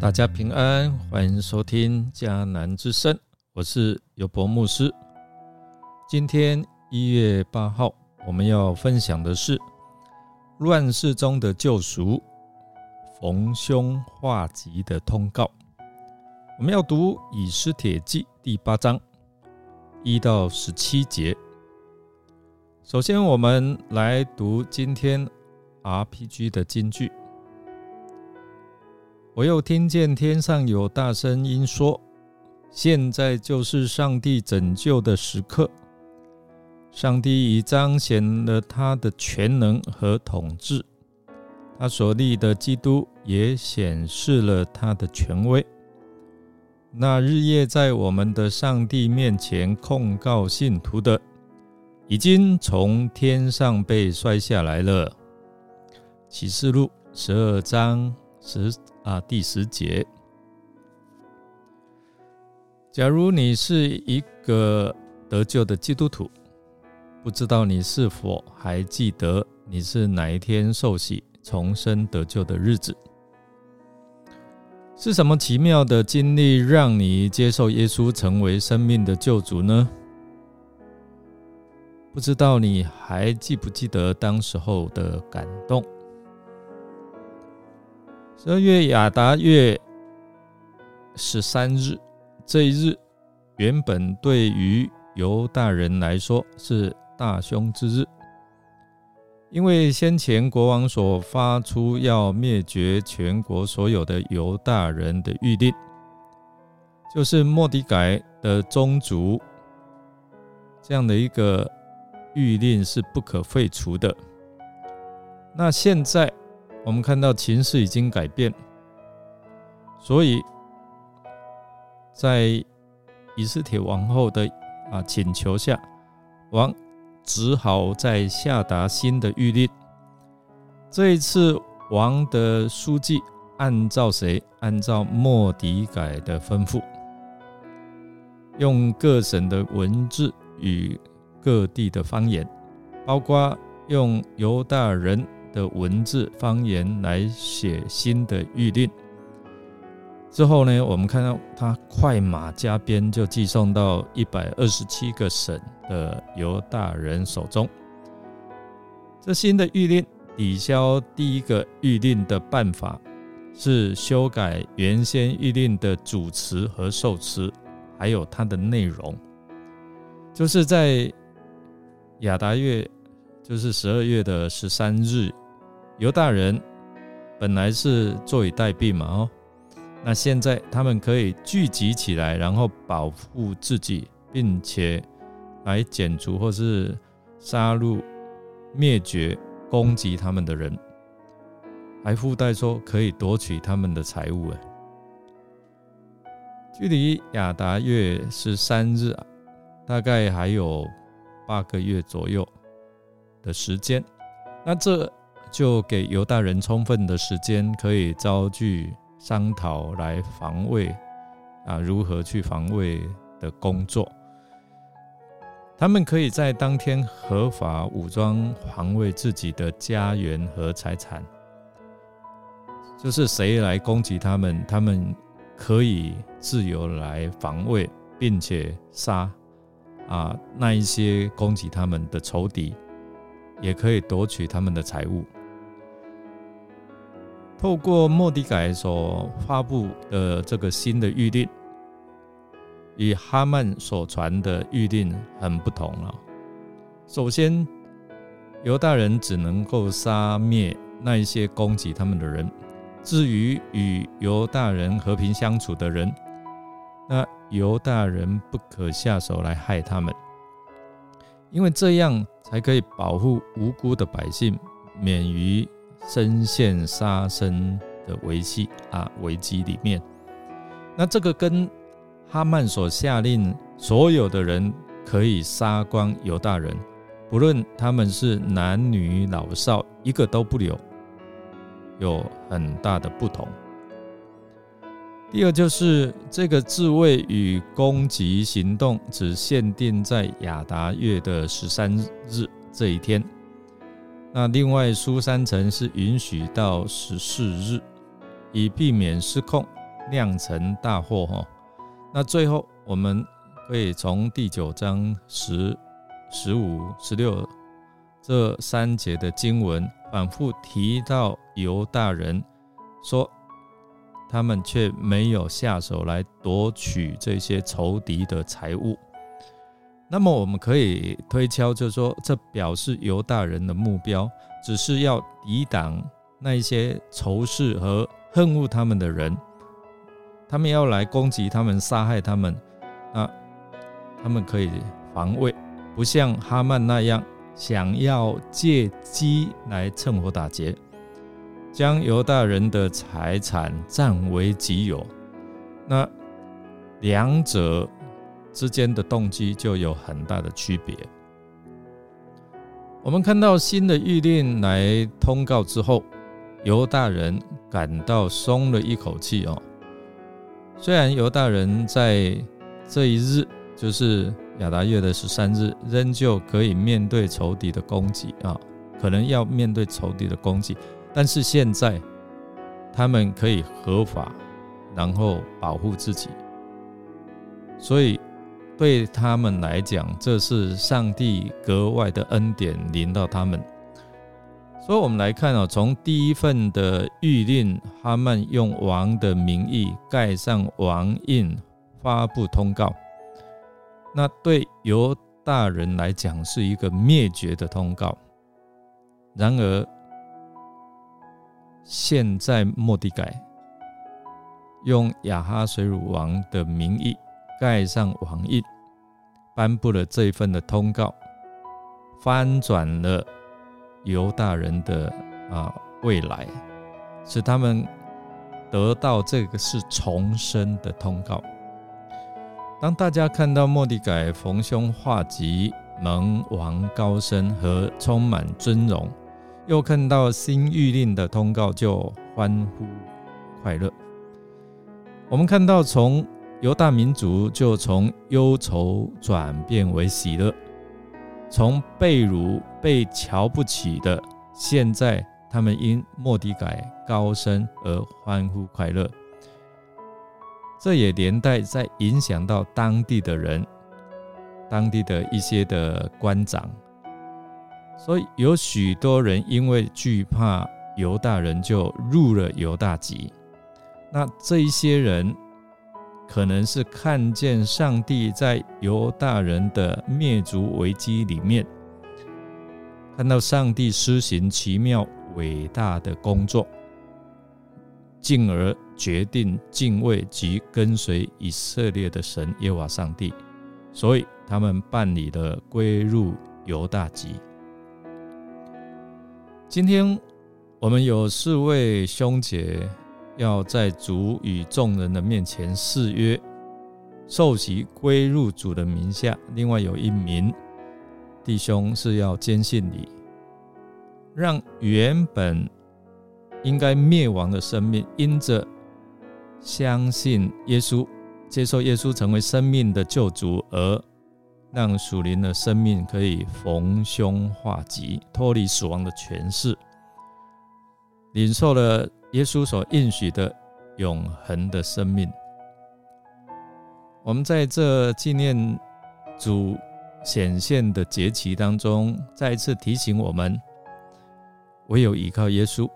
大家平安，欢迎收听迦南之声，我是尤博牧师。今天一月八号，我们要分享的是乱世中的救赎，逢凶化吉的通告。我们要读以斯帖记第八章一到十七节。首先，我们来读今天 RPG 的金句。我又听见天上有大声音说：“现在就是上帝拯救的时刻。上帝已彰显了他的全能和统治，他所立的基督也显示了他的权威。那日夜在我们的上帝面前控告信徒的，已经从天上被摔下来了。”启示录十二章十。啊，第十节。假如你是一个得救的基督徒，不知道你是否还记得你是哪一天受洗重生得救的日子？是什么奇妙的经历让你接受耶稣成为生命的救主呢？不知道你还记不记得当时候的感动？十二月亚达月十三日，这一日原本对于犹大人来说是大凶之日，因为先前国王所发出要灭绝全国所有的犹大人的谕令，就是莫迪改的宗族这样的一个谕令是不可废除的。那现在。我们看到情势已经改变，所以在以斯帖王后的啊请求下，王只好再下达新的谕令。这一次，王的书记按照谁？按照莫迪改的吩咐，用各省的文字与各地的方言，包括用犹大人。的文字方言来写新的谕令之后呢，我们看到他快马加鞭就寄送到一百二十七个省的犹大人手中。这新的谕令抵消第一个谕令的办法是修改原先谕令的主词和受词，还有它的内容，就是在亚达月，就是十二月的十三日。犹大人本来是坐以待毙嘛，哦，那现在他们可以聚集起来，然后保护自己，并且来剪除或是杀戮、灭绝攻击他们的人，还附带说可以夺取他们的财物。哎，距离亚达月十三日，大概还有八个月左右的时间，那这。就给犹大人充分的时间，可以招聚商讨来防卫啊，如何去防卫的工作。他们可以在当天合法武装防卫自己的家园和财产。就是谁来攻击他们，他们可以自由来防卫，并且杀啊那一些攻击他们的仇敌，也可以夺取他们的财物。透过莫迪改所发布的这个新的谕令，与哈曼所传的谕令很不同了。首先，犹大人只能够杀灭那一些攻击他们的人；至于与犹大人和平相处的人，那犹大人不可下手来害他们，因为这样才可以保护无辜的百姓免于。深陷杀生的危机啊，危机里面，那这个跟哈曼所下令所有的人可以杀光犹大人，不论他们是男女老少，一个都不留，有很大的不同。第二就是这个自卫与攻击行动只限定在亚达月的十三日这一天。那另外，苏三城是允许到十四日，以避免失控，酿成大祸哈。那最后我们可以从第九章十、十五、十六这三节的经文反复提到犹大人说。他们却没有下手来夺取这些仇敌的财物，那么我们可以推敲，就是说，这表示犹大人的目标只是要抵挡那一些仇视和恨恶他们的人，他们要来攻击他们、杀害他们，那他们可以防卫，不像哈曼那样想要借机来趁火打劫。将犹大人的财产占为己有，那两者之间的动机就有很大的区别。我们看到新的谕令来通告之后，犹大人感到松了一口气哦。虽然犹大人在这一日，就是亚达月的十三日，仍旧可以面对仇敌的攻击啊，可能要面对仇敌的攻击。但是现在，他们可以合法，然后保护自己，所以对他们来讲，这是上帝格外的恩典临到他们。所以，我们来看啊，从第一份的谕令，哈曼用王的名义盖上王印，发布通告，那对犹大人来讲是一个灭绝的通告。然而，现在，莫迪改用亚哈水乳王的名义盖上王印，颁布了这一份的通告，翻转了犹大人的啊未来，使他们得到这个是重生的通告。当大家看到莫迪改逢凶化吉、蒙王高升和充满尊荣。又看到新谕令的通告，就欢呼快乐。我们看到，从犹大民族就从忧愁转变为喜乐，从被辱、被瞧不起的，现在他们因莫迪改高升而欢呼快乐。这也连带在影响到当地的人，当地的一些的官长。所以有许多人因为惧怕犹大人，就入了犹大籍。那这一些人，可能是看见上帝在犹大人的灭族危机里面，看到上帝施行奇妙伟大的工作，进而决定敬畏及跟随以色列的神耶和华上帝。所以他们办理了归入犹大籍。今天我们有四位兄姐要在主与众人的面前誓约，受洗归入主的名下。另外有一名弟兄是要坚信你，让原本应该灭亡的生命，因着相信耶稣，接受耶稣成为生命的救主而。让属灵的生命可以逢凶化吉，脱离死亡的权势，领受了耶稣所应许的永恒的生命。我们在这纪念主显现的节期当中，再一次提醒我们：唯有依靠耶稣，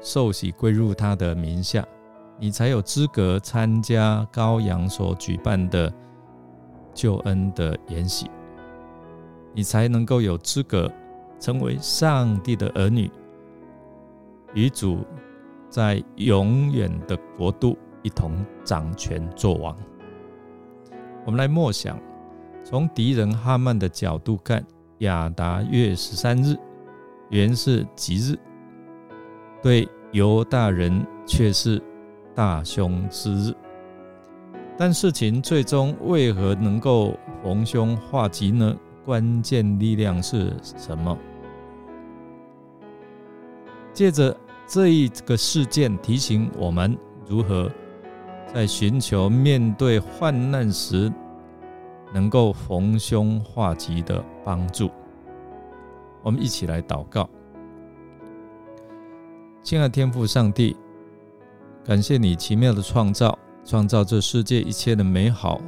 受洗归入他的名下，你才有资格参加羔羊所举办的。救恩的筵席，你才能够有资格成为上帝的儿女，与主在永远的国度一同掌权作王。我们来默想，从敌人哈曼的角度看，亚达月十三日原是吉日，对犹大人却是大凶之日。但事情最终为何能够逢凶化吉呢？关键力量是什么？借着这一个事件提醒我们如何在寻求面对患难时能够逢凶化吉的帮助。我们一起来祷告，亲爱的天父上帝，感谢你奇妙的创造，创造这世界一切的美好，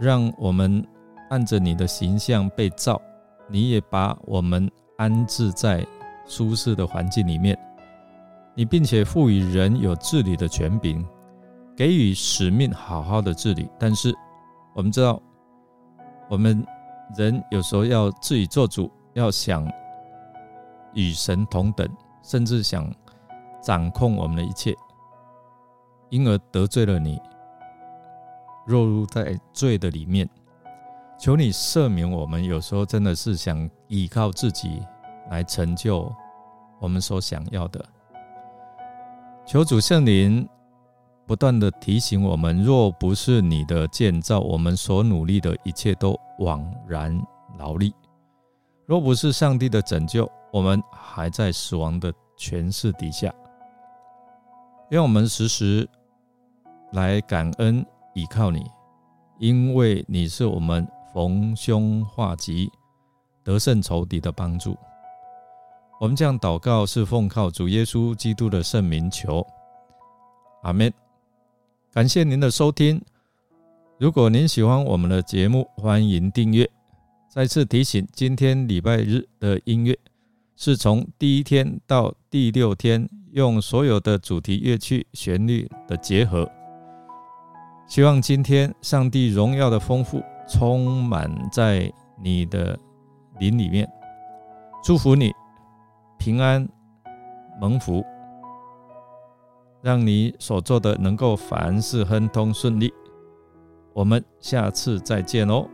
让我们按着你的形象被造。你也把我们安置在舒适的环境里面，你并且赋予人有治理的权柄，给予使命，好好的治理。但是我们知道，我们人有时候要自己做主，要想与神同等，甚至想。掌控我们的一切，因而得罪了你，落入在罪的里面。求你赦免我们，有时候真的是想依靠自己来成就我们所想要的。求主圣灵不断的提醒我们：若不是你的建造，我们所努力的一切都枉然劳力；若不是上帝的拯救，我们还在死亡的权势底下。让我们时时来感恩倚靠你，因为你是我们逢凶化吉、得胜仇敌的帮助。我们这样祷告是奉靠主耶稣基督的圣名求，阿门。感谢您的收听。如果您喜欢我们的节目，欢迎订阅。再次提醒，今天礼拜日的音乐是从第一天到第六天。用所有的主题乐曲旋律的结合，希望今天上帝荣耀的丰富充满在你的灵里面，祝福你平安蒙福，让你所做的能够凡事亨通顺利。我们下次再见哦。